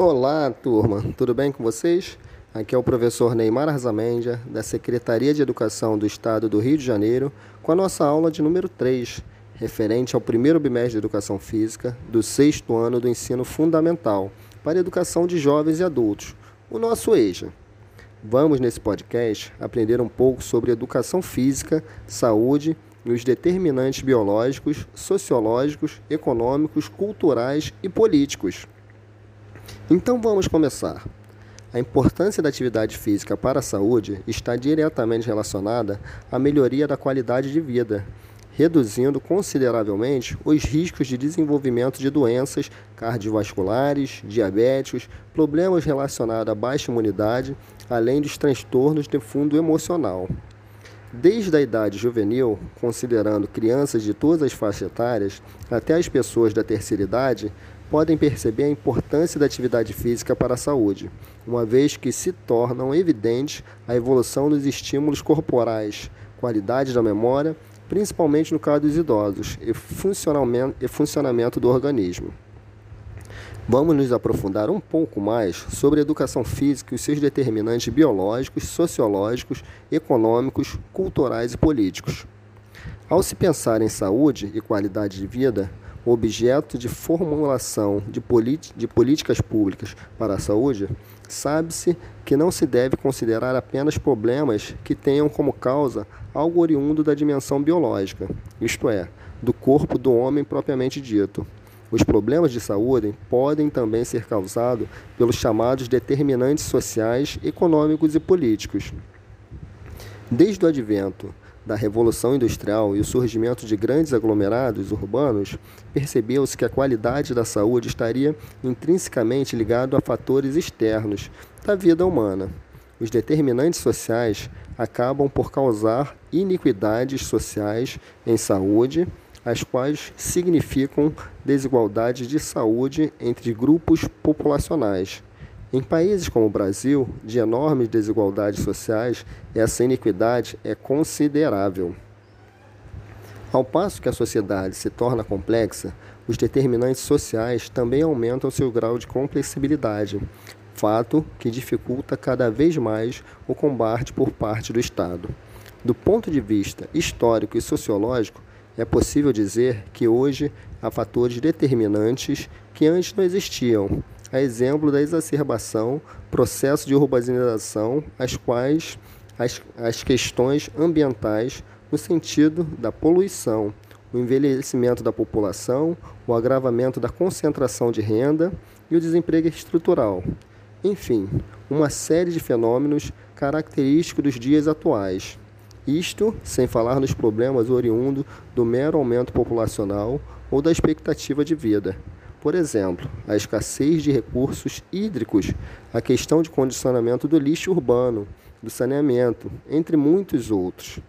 Olá, turma, tudo bem com vocês? Aqui é o professor Neymar Arzamendia, da Secretaria de Educação do Estado do Rio de Janeiro, com a nossa aula de número 3, referente ao primeiro bimestre de Educação Física do sexto ano do ensino fundamental para a educação de jovens e adultos, o nosso EJA. Vamos, nesse podcast, aprender um pouco sobre educação física, saúde e os determinantes biológicos, sociológicos, econômicos, culturais e políticos. Então vamos começar. A importância da atividade física para a saúde está diretamente relacionada à melhoria da qualidade de vida, reduzindo consideravelmente os riscos de desenvolvimento de doenças cardiovasculares, diabéticos, problemas relacionados à baixa imunidade, além dos transtornos de fundo emocional. Desde a idade juvenil, considerando crianças de todas as faixas etárias, até as pessoas da terceira idade, podem perceber a importância da atividade física para a saúde, uma vez que se tornam evidentes a evolução dos estímulos corporais, qualidade da memória, principalmente no caso dos idosos, e funcionamento, do organismo. Vamos nos aprofundar um pouco mais sobre educação física e os seus determinantes biológicos, sociológicos, econômicos, culturais e políticos. Ao se pensar em saúde e qualidade de vida, objeto de formulação de, de políticas públicas para a saúde, sabe-se que não se deve considerar apenas problemas que tenham como causa algo oriundo da dimensão biológica, isto é, do corpo do homem propriamente dito. Os problemas de saúde podem também ser causados pelos chamados determinantes sociais, econômicos e políticos. Desde o advento da Revolução Industrial e o surgimento de grandes aglomerados urbanos, percebeu-se que a qualidade da saúde estaria intrinsecamente ligada a fatores externos da vida humana. Os determinantes sociais acabam por causar iniquidades sociais em saúde, as quais significam desigualdades de saúde entre grupos populacionais em países como o Brasil, de enormes desigualdades sociais, essa iniquidade é considerável. Ao passo que a sociedade se torna complexa, os determinantes sociais também aumentam seu grau de complexibilidade, fato que dificulta cada vez mais o combate por parte do Estado. Do ponto de vista histórico e sociológico, é possível dizer que hoje há fatores determinantes que antes não existiam a exemplo da exacerbação, processo de urbanização, as quais as, as questões ambientais no sentido da poluição, o envelhecimento da população, o agravamento da concentração de renda e o desemprego estrutural. Enfim, uma série de fenômenos característicos dos dias atuais. Isto sem falar nos problemas oriundos do mero aumento populacional ou da expectativa de vida. Por exemplo, a escassez de recursos hídricos, a questão de condicionamento do lixo urbano, do saneamento, entre muitos outros.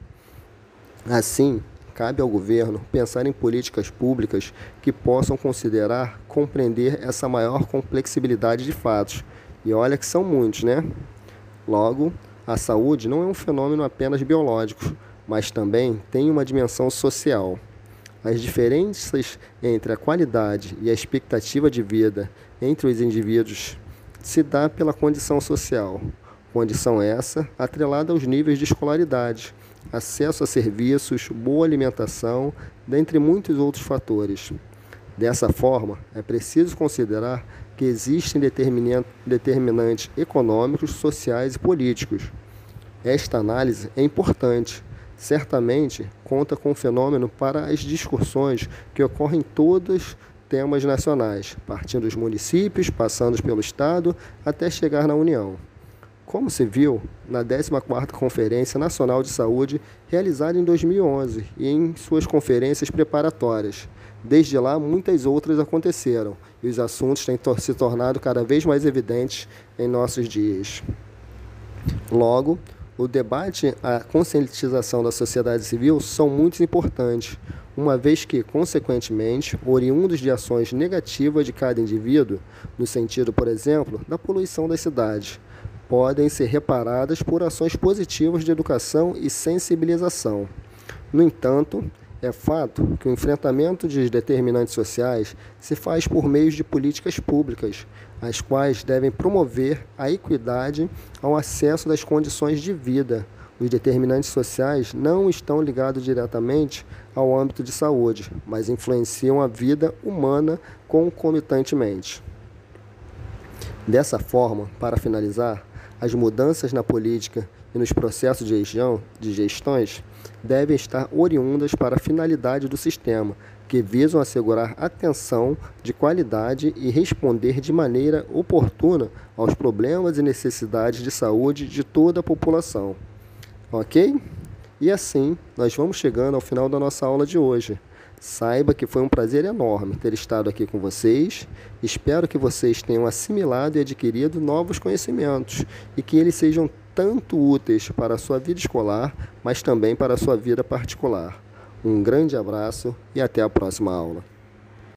Assim, cabe ao governo pensar em políticas públicas que possam considerar compreender essa maior complexibilidade de fatos. E olha que são muitos, né? Logo, a saúde não é um fenômeno apenas biológico, mas também tem uma dimensão social. As diferenças entre a qualidade e a expectativa de vida entre os indivíduos se dá pela condição social. Condição essa atrelada aos níveis de escolaridade, acesso a serviços, boa alimentação, dentre muitos outros fatores. Dessa forma, é preciso considerar que existem determinantes econômicos, sociais e políticos. Esta análise é importante, certamente conta com o fenômeno para as discussões que ocorrem em todos temas nacionais, partindo dos municípios, passando pelo Estado, até chegar na União. Como se viu na 14ª Conferência Nacional de Saúde, realizada em 2011, e em suas conferências preparatórias. Desde lá, muitas outras aconteceram, e os assuntos têm se tornado cada vez mais evidentes em nossos dias. Logo, o debate a conscientização da sociedade civil são muito importantes, uma vez que, consequentemente, oriundos de ações negativas de cada indivíduo, no sentido, por exemplo, da poluição das cidades, podem ser reparadas por ações positivas de educação e sensibilização. No entanto, É fato que o enfrentamento de determinantes sociais se faz por meio de políticas públicas, as quais devem promover a equidade ao acesso das condições de vida. Os determinantes sociais não estão ligados diretamente ao âmbito de saúde, mas influenciam a vida humana concomitantemente. Dessa forma, para finalizar, as mudanças na política e nos processos de gestão, de gestões devem estar oriundas para a finalidade do sistema, que visam assegurar atenção de qualidade e responder de maneira oportuna aos problemas e necessidades de saúde de toda a população. Ok? E assim, nós vamos chegando ao final da nossa aula de hoje. Saiba que foi um prazer enorme ter estado aqui com vocês. Espero que vocês tenham assimilado e adquirido novos conhecimentos e que eles sejam tanto úteis para a sua vida escolar, mas também para a sua vida particular. Um grande abraço e até a próxima aula.